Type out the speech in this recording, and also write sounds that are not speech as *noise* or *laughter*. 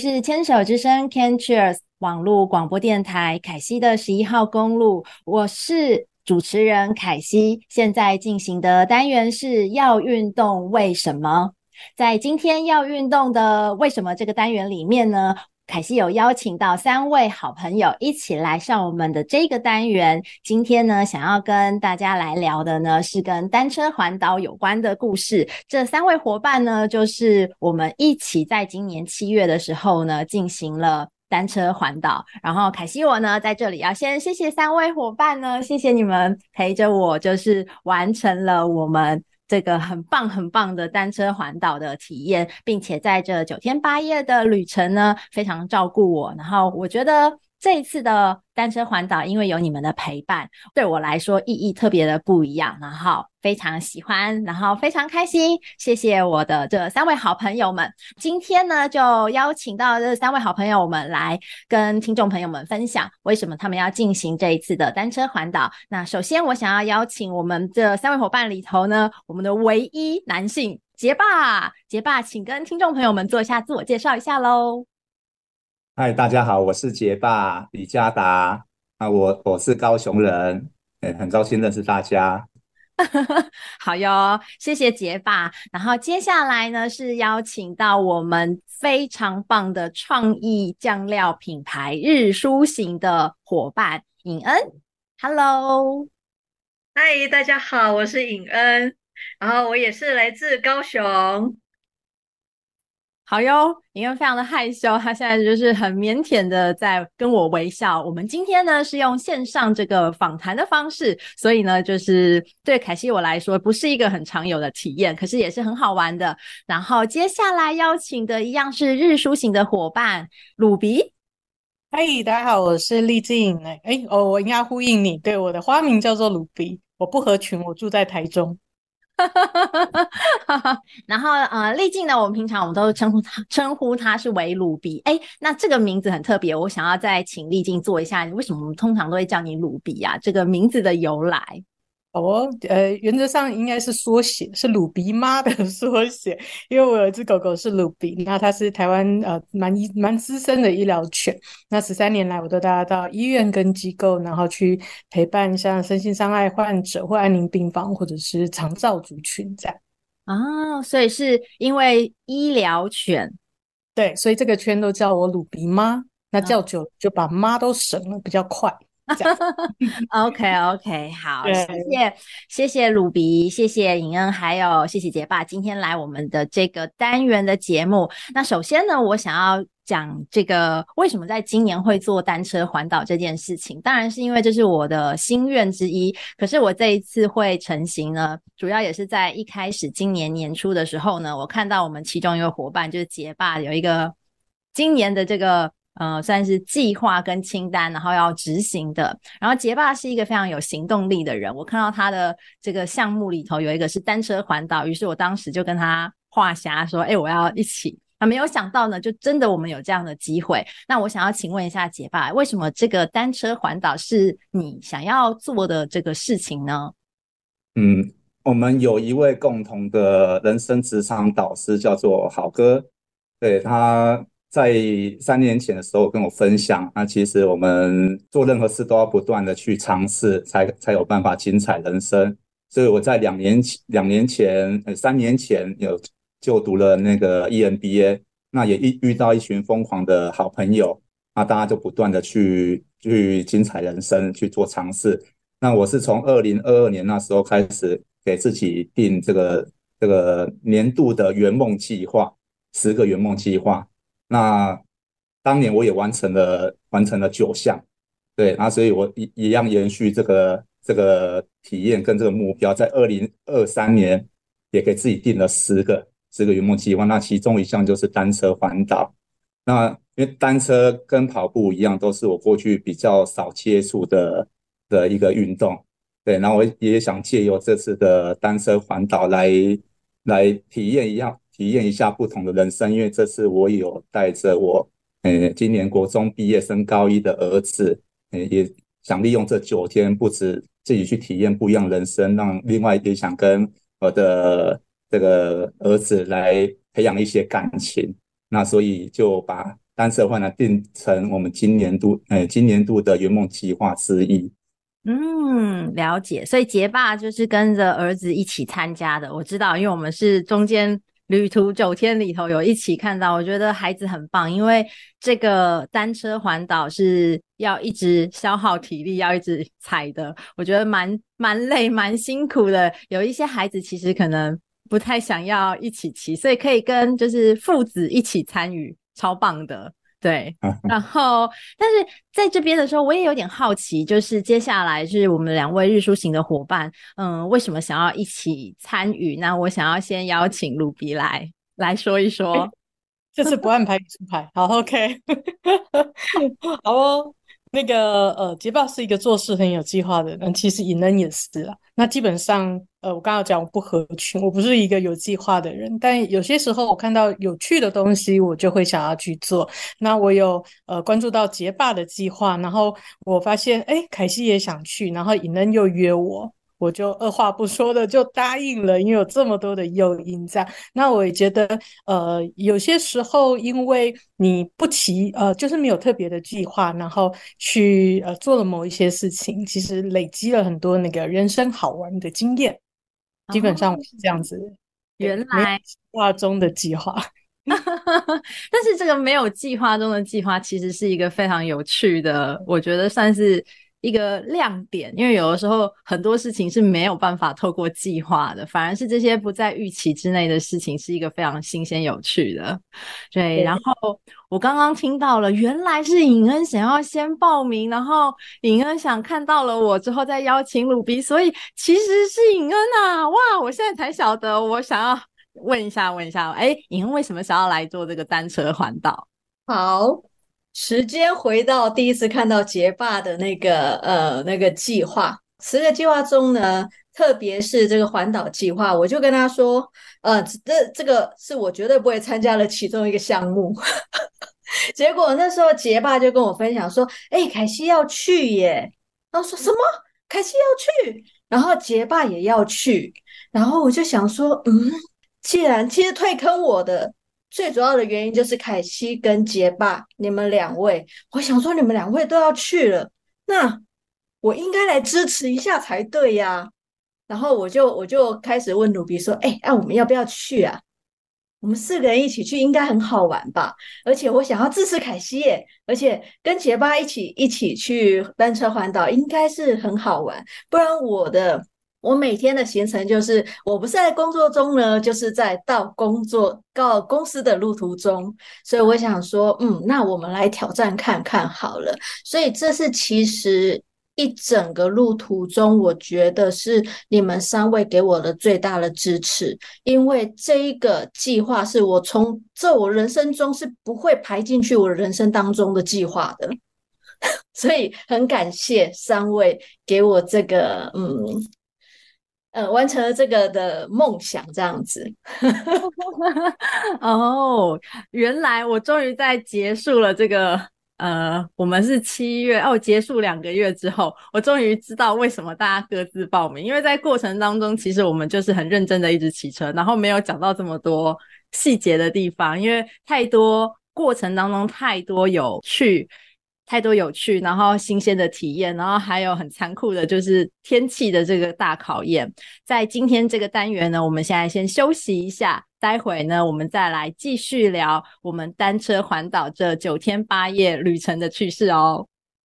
是牵手之声 Can Cheers 网络广播电台凯西的十一号公路，我是主持人凯西。现在进行的单元是要运动为什么？在今天要运动的为什么这个单元里面呢，凯西有邀请到三位好朋友一起来上我们的这个单元。今天呢，想要跟大家来聊的呢，是跟单车环岛有关的故事。这三位伙伴呢，就是我们一起在今年七月的时候呢，进行了单车环岛。然后凯西我呢，在这里要先谢谢三位伙伴呢，谢谢你们陪着我，就是完成了我们。这个很棒很棒的单车环岛的体验，并且在这九天八夜的旅程呢，非常照顾我。然后我觉得。这一次的单车环岛，因为有你们的陪伴，对我来说意义特别的不一样，然后非常喜欢，然后非常开心。谢谢我的这三位好朋友们。今天呢，就邀请到这三位好朋友们来跟听众朋友们分享，为什么他们要进行这一次的单车环岛。那首先，我想要邀请我们这三位伙伴里头呢，我们的唯一男性杰爸，杰爸，请跟听众朋友们做一下自我介绍一下喽。嗨，大家好，我是杰爸李家达啊，我我是高雄人，哎，很高兴认识大家。*laughs* 好哟，谢谢杰爸。然后接下来呢，是邀请到我们非常棒的创意酱料品牌日蔬行的伙伴尹恩。Hello，嗨，大家好，我是尹恩，然后我也是来自高雄。好哟，因为非常的害羞，他现在就是很腼腆的在跟我微笑。我们今天呢是用线上这个访谈的方式，所以呢就是对凯西我来说不是一个很常有的体验，可是也是很好玩的。然后接下来邀请的一样是日书行的伙伴鲁比。嗨，大家好，我是丽静。哎哎哦，我应该呼应你，对，我的花名叫做鲁比，我不合群，我住在台中。*laughs* 然后呃，丽静呢，我们平常我们都称呼她称呼她是为鲁比。哎，那这个名字很特别，我想要再请丽静做一下，为什么我们通常都会叫你鲁比啊？这个名字的由来。哦，呃，原则上应该是缩写，是鲁比妈的 *laughs* 缩写。因为我有一只狗狗是鲁比，那它是台湾呃蛮蛮资深的医疗犬。那十三年来，我都带它到医院跟机构，然后去陪伴像身心障碍患者或安宁病房，或者是长照族群这样。啊，所以是因为医疗犬，对，所以这个圈都叫我鲁比妈。那叫久就把妈都省了，比较快。OK *laughs* OK，好，谢谢谢谢鲁比，谢谢尹恩，还有谢谢杰爸，今天来我们的这个单元的节目。那首先呢，我想要讲这个为什么在今年会做单车环岛这件事情，当然是因为这是我的心愿之一。可是我这一次会成型呢，主要也是在一开始今年年初的时候呢，我看到我们其中一个伙伴就是杰爸有一个今年的这个。呃，算是计划跟清单，然后要执行的。然后杰爸是一个非常有行动力的人，我看到他的这个项目里头有一个是单车环岛，于是我当时就跟他话匣说：“哎，我要一起。”啊，没有想到呢，就真的我们有这样的机会。那我想要请问一下杰爸，为什么这个单车环岛是你想要做的这个事情呢？嗯，我们有一位共同的人生职场导师，叫做好哥，对他。在三年前的时候跟我分享，那其实我们做任何事都要不断的去尝试，才才有办法精彩人生。所以我在两年前、两年前、呃三年前有就读了那个 EMBA，那也遇遇到一群疯狂的好朋友，那大家就不断的去去精彩人生去做尝试。那我是从二零二二年那时候开始给自己定这个这个年度的圆梦计划，十个圆梦计划。那当年我也完成了完成了九项，对，那所以我一一样延续这个这个体验跟这个目标，在二零二三年也给自己定了十个十个圆梦计划。那其中一项就是单车环岛。那因为单车跟跑步一样，都是我过去比较少接触的的一个运动，对。然后我也想借由这次的单车环岛来来体验一样。体验一下不同的人生，因为这次我有带着我，呃，今年国中毕业升高一的儿子，呃，也想利用这九天，不止自己去体验不一样人生，让另外也想跟我的这个儿子来培养一些感情。那所以就把单车环岛定成我们今年度呃今年度的圆梦计划之一。嗯，了解。所以杰爸就是跟着儿子一起参加的，我知道，因为我们是中间旅途九天里头有一起看到，我觉得孩子很棒，因为这个单车环岛是要一直消耗体力，要一直踩的，我觉得蛮蛮累、蛮辛苦的。有一些孩子其实可能不太想要一起骑，所以可以跟就是父子一起参与，超棒的。对，*laughs* 然后，但是在这边的时候，我也有点好奇，就是接下来是我们两位日出行的伙伴，嗯，为什么想要一起参与？那我想要先邀请鲁比来来说一说，这次不按牌理出牌，好，OK，*laughs* 好哦。那个呃，杰爸是一个做事很有计划的人，其实伊能也是啊。那基本上，呃，我刚刚讲我不合群，我不是一个有计划的人。但有些时候我看到有趣的东西，我就会想要去做。那我有呃关注到杰爸的计划，然后我发现，哎，凯西也想去，然后伊能又约我。我就二话不说的就答应了，因为有这么多的诱因在。那我也觉得，呃，有些时候因为你不提，呃，就是没有特别的计划，然后去呃做了某一些事情，其实累积了很多那个人生好玩的经验。基本上我是这样子。哦，原来计划中的计划，*laughs* 但是这个没有计划中的计划，其实是一个非常有趣的，我觉得算是。一个亮点，因为有的时候很多事情是没有办法透过计划的，反而是这些不在预期之内的事情是一个非常新鲜有趣的。对，对，然后我刚刚听到了，原来是尹恩想要先报名，然后尹恩想看到了我之后再邀请鲁比，所以其实是尹恩啊！哇，我现在才晓得，我想要问一下，问一下，哎，尹恩为什么想要来做这个单车环岛？好。时间回到第一次看到杰爸的那个呃那个计划，十个计划中呢，特别是这个环岛计划，我就跟他说，呃，这这个是我绝对不会参加的其中一个项目。*laughs* 结果那时候杰爸就跟我分享说，哎，凯西要去耶，然后说什么？凯西要去，然后杰爸也要去，然后我就想说，嗯，既然其实退坑我的。最主要的原因就是凯西跟杰爸，你们两位，我想说你们两位都要去了，那我应该来支持一下才对呀。然后我就我就开始问鲁比说：“哎，那我们要不要去啊？我们四个人一起去应该很好玩吧？而且我想要支持凯西耶，而且跟杰巴一起一起去单车环岛应该是很好玩，不然我的。”我每天的行程就是，我不是在工作中呢，就是在到工作到公司的路途中，所以我想说，嗯，那我们来挑战看看好了。所以这是其实一整个路途中，我觉得是你们三位给我的最大的支持，因为这一个计划是我从这我人生中是不会排进去我人生当中的计划的，*laughs* 所以很感谢三位给我这个，嗯。呃，完成了这个的梦想，这样子。*laughs* 哦，原来我终于在结束了这个，呃，我们是七月哦，结束两个月之后，我终于知道为什么大家各自报名，因为在过程当中，其实我们就是很认真的一直骑车，然后没有讲到这么多细节的地方，因为太多过程当中太多有趣。太多有趣，然后新鲜的体验，然后还有很残酷的，就是天气的这个大考验。在今天这个单元呢，我们现在先休息一下，待会呢，我们再来继续聊我们单车环岛这九天八夜旅程的趣事哦。